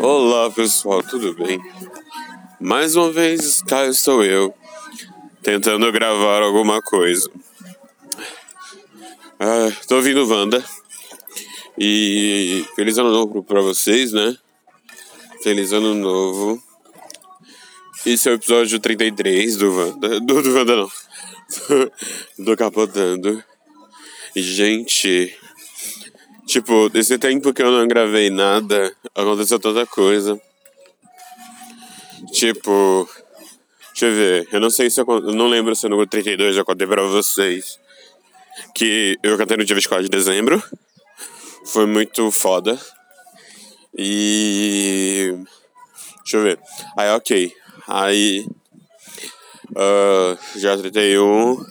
Olá pessoal, tudo bem? Mais uma vez cá estou eu, tentando gravar alguma coisa. Ah, tô ouvindo Wanda. E feliz ano novo pra vocês, né? Feliz ano novo. Esse é o episódio 33 do Wanda. Do, do Wanda não. Do, do Capotando. Gente. Tipo, desse tempo que eu não gravei nada, aconteceu tanta coisa. Tipo. Deixa eu ver. Eu não sei se eu, eu não lembro se no 32 eu contei pra vocês. Que eu cantei no dia 24 de dezembro. Foi muito foda. E. Deixa eu ver. Aí, ok. Aí. Uh, já 31.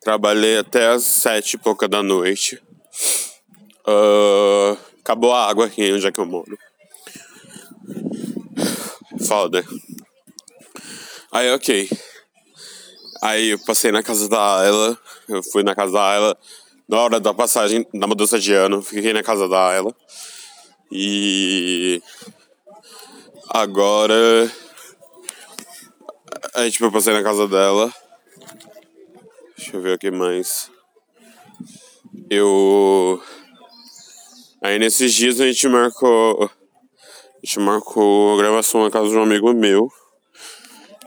Trabalhei até as sete e pouca da noite. Uh, acabou a água aqui onde é que eu moro. Foda. Aí, ok. Aí eu passei na casa da Ayla. Eu fui na casa da Ayla na hora da passagem da mudança de ano. Fiquei na casa da Ayla. E. Agora. Aí, tipo, eu passei na casa dela. Deixa eu ver o que mais. Eu. Aí nesses dias a gente marcou. A gente marcou a gravação na casa de um amigo meu.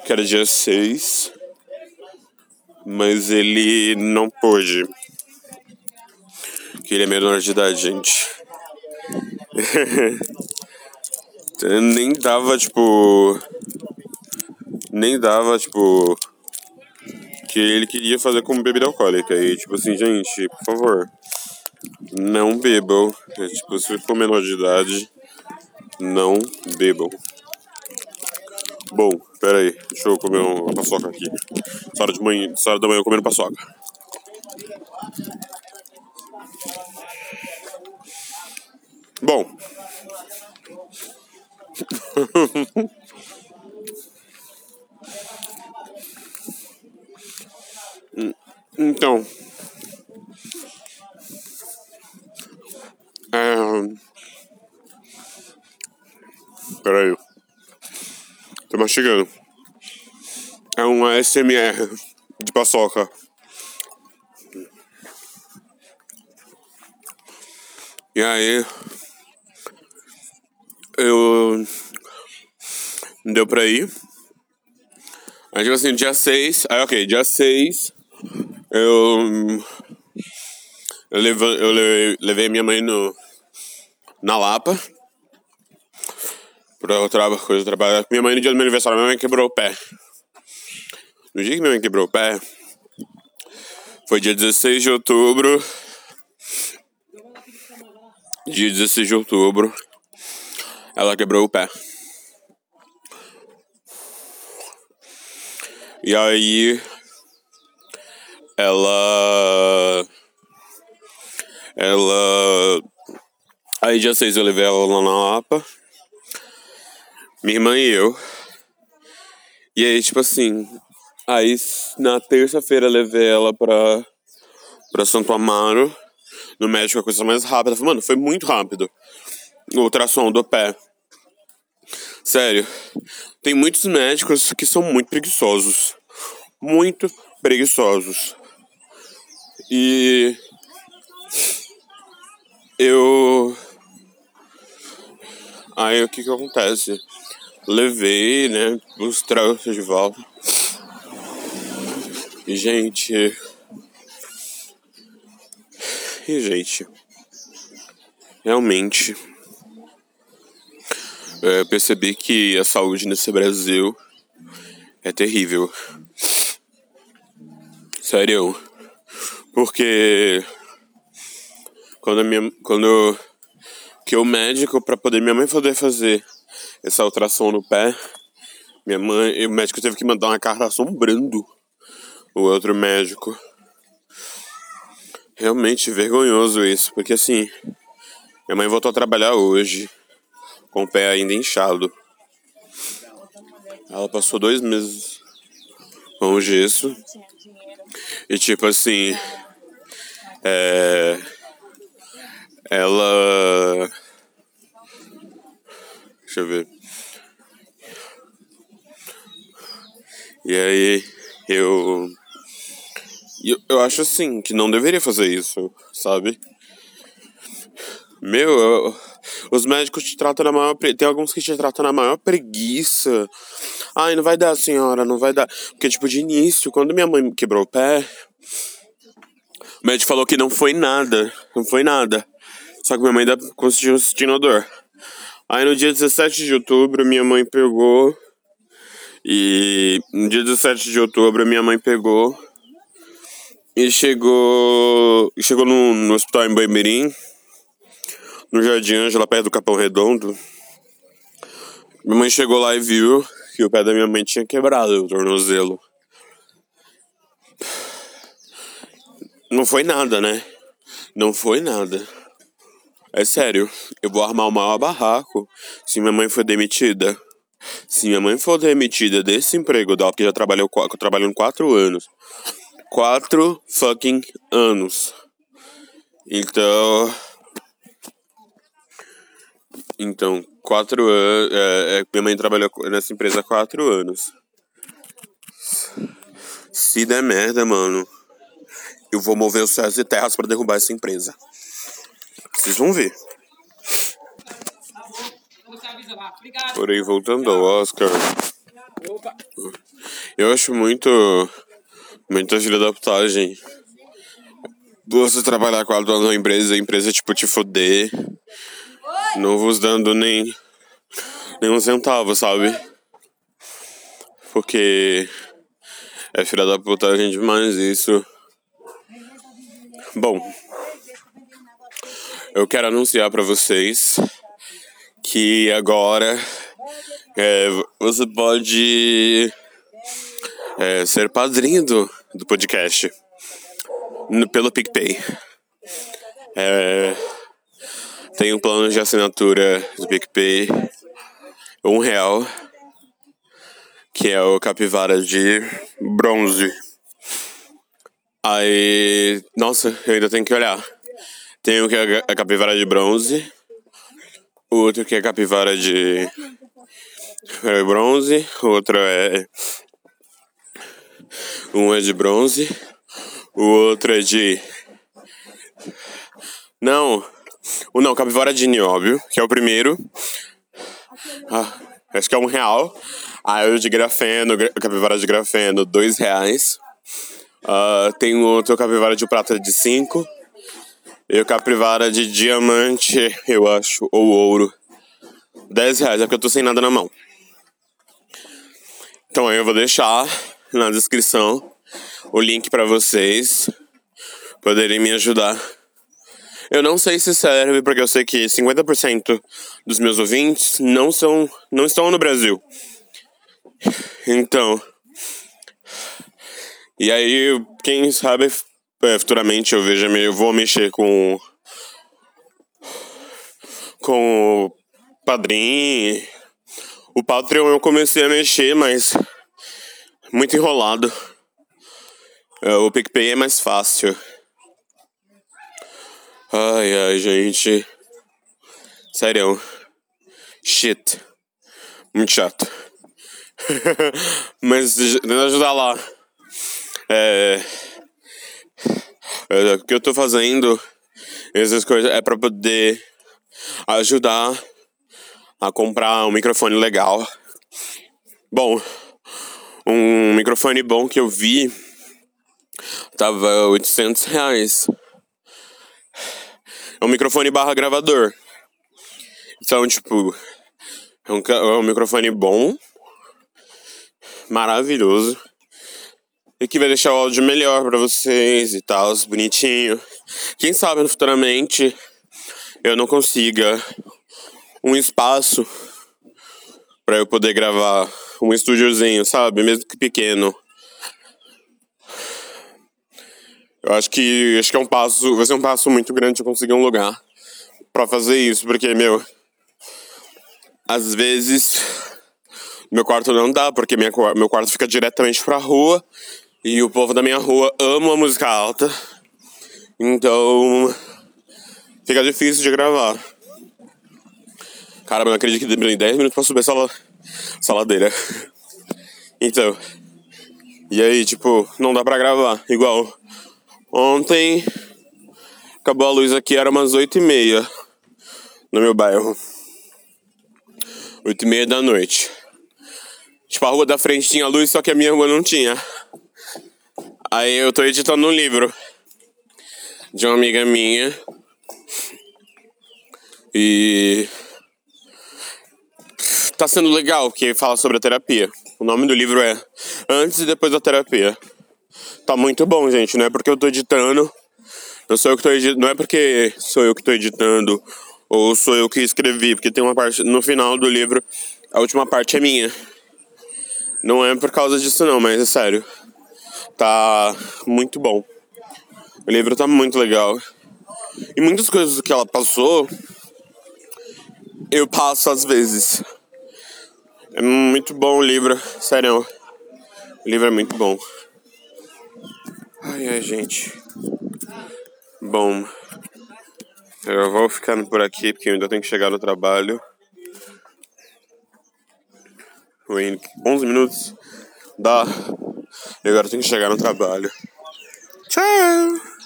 Que era dia 6. Mas ele não pôde. Que ele é menor de idade, gente. Nem dava, tipo. Nem dava, tipo. Que ele queria fazer como bebida alcoólica. E, tipo assim, gente, por favor. Não bebam. É, tipo, se for menor de idade, não bebam. Bom, pera aí. Deixa eu comer uma paçoca aqui. Essa hora, de manhã, essa hora da manhã eu comendo paçoca. Bom. então. Peraí. Tô mastigando. É um ASMR de paçoca. E aí, eu. Deu pra ir. Aí, tipo assim, dia 6. Aí, ok, dia 6. Eu. Eu, levei, eu levei minha mãe no. Na Lapa. Pra outra coisa trabalhar. Minha mãe no dia do meu aniversário, minha mãe quebrou o pé. No dia que minha mãe quebrou o pé. Foi dia 16 de outubro. Dia 16 de outubro. Ela quebrou o pé. E aí. Ela. Ela. Aí dia 6 eu levei ela lá na Lapa. Minha irmã e eu. E aí, tipo assim. Aí na terça-feira levei ela pra. pra Santo Amaro. No médico, a coisa mais rápida. Mano, foi muito rápido. O ultrassom do pé. Sério, tem muitos médicos que são muito preguiçosos. Muito preguiçosos. E eu. Aí o que que acontece? Levei, né? Os trouxas de volta. E gente. E gente. Realmente eu percebi que a saúde nesse Brasil é terrível. Sério. Porque quando minha quando que o médico para poder minha mãe poder fazer essa ultrassom no pé, minha mãe, o médico teve que mandar uma carta assombrando o outro médico. Realmente vergonhoso isso, porque assim, minha mãe voltou a trabalhar hoje com o pé ainda inchado. Ela passou dois meses com o gesso. E tipo assim. É, ela. Deixa eu ver. E aí, eu. Eu, eu acho assim, que não deveria fazer isso, sabe? Meu, eu, os médicos te tratam na maior. Tem alguns que te tratam na maior preguiça. Ai, não vai dar, senhora, não vai dar. Porque, tipo, de início, quando minha mãe quebrou o pé, o médico falou que não foi nada. Não foi nada. Só que minha mãe ainda conseguiu sentindo dor. Aí no dia 17 de outubro, minha mãe pegou. E no dia 17 de outubro, minha mãe pegou. E chegou. Chegou no, no hospital em Boimirim no Jardim Ângela, perto do Capão Redondo. Minha mãe chegou lá e viu que o pé da minha mãe tinha quebrado o tornozelo. Não foi nada, né? Não foi nada. É sério, eu vou armar o maior barraco se minha mãe for demitida. Se minha mãe for demitida desse emprego dela, porque já trabalhou, trabalhando quatro anos. Quatro fucking anos. Então, então, quatro anos. É, é, minha mãe trabalhou nessa empresa há quatro anos. Se der merda, mano, eu vou mover os céus e terras para derrubar essa empresa. Vocês vão ver. Porém, voltando ao Oscar. Eu acho muito. Muita filha da putagem. Você trabalhar com a dona da empresa, a empresa, tipo, te foder não vos dando nem, nem um centavo, sabe? Porque é filha da putagem demais isso. Bom, eu quero anunciar para vocês que agora é, você pode é, ser padrinho do, do podcast no, pelo PicPay. É, tem um plano de assinatura do PicPay, um real, que é o capivara de bronze. Aí, nossa, eu ainda tenho que olhar. Tem o que é a capivara de bronze, outro que é a capivara de bronze, outro é um é de bronze, o outro é de não, o não, capivara de nióbio, que é o primeiro. Ah, acho que é um real. Aí o de grafeno, capivara de grafeno, dois reais. Uh, tem outro capivara de prata de cinco. E o capivara de diamante, eu acho, ou ouro. dez reais, é porque eu tô sem nada na mão. Então aí eu vou deixar na descrição o link para vocês poderem me ajudar eu não sei se serve, porque eu sei que 50% dos meus ouvintes não são. não estão no Brasil. Então. E aí, quem sabe é, futuramente eu veja eu vou mexer com. com o padrinho. O Patreon eu comecei a mexer, mas muito enrolado. É, o PicPay é mais fácil. Ai, ai, gente. Sério. Shit. Muito chato. Mas tenta ajudar lá. É, é. O que eu tô fazendo, essas coisas, é pra poder ajudar a comprar um microfone legal. Bom, um microfone bom que eu vi tava 800 reais é um microfone barra gravador. Então, tipo, é um, é um microfone bom, maravilhoso, e que vai deixar o áudio melhor para vocês e tal, bonitinho. Quem sabe futuramente eu não consiga um espaço para eu poder gravar um estúdiozinho, sabe? Mesmo que pequeno. Eu acho que acho que é um passo, vai ser um passo muito grande eu conseguir um lugar para fazer isso, porque meu às vezes meu quarto não dá, porque minha, meu quarto fica diretamente pra rua e o povo da minha rua ama a música alta. Então fica difícil de gravar. Caramba, não acredito que demorei 10 minutos pra subir essa, essa ladeira. Então. E aí, tipo, não dá pra gravar. Igual. Ontem. Acabou a luz aqui, era umas 8 e meia. No meu bairro. 8 e meia da noite. Tipo, a rua da frente tinha luz, só que a minha rua não tinha. Aí eu tô editando um livro. De uma amiga minha. E tá sendo legal, porque fala sobre a terapia. O nome do livro é Antes e Depois da Terapia. Tá muito bom, gente. Não é porque eu tô editando. Não sou eu que tô editando. Não é porque sou eu que tô editando. Ou sou eu que escrevi. Porque tem uma parte no final do livro. A última parte é minha. Não é por causa disso, não, mas é sério. Tá muito bom. O livro tá muito legal. E muitas coisas que ela passou. Eu passo às vezes. É muito bom o livro, sério. O livro é muito bom. Ai, ai, gente. Bom, eu vou ficando por aqui porque eu ainda tenho que chegar no trabalho. Em 11 minutos dá. E agora eu tenho que chegar no trabalho. Tchau!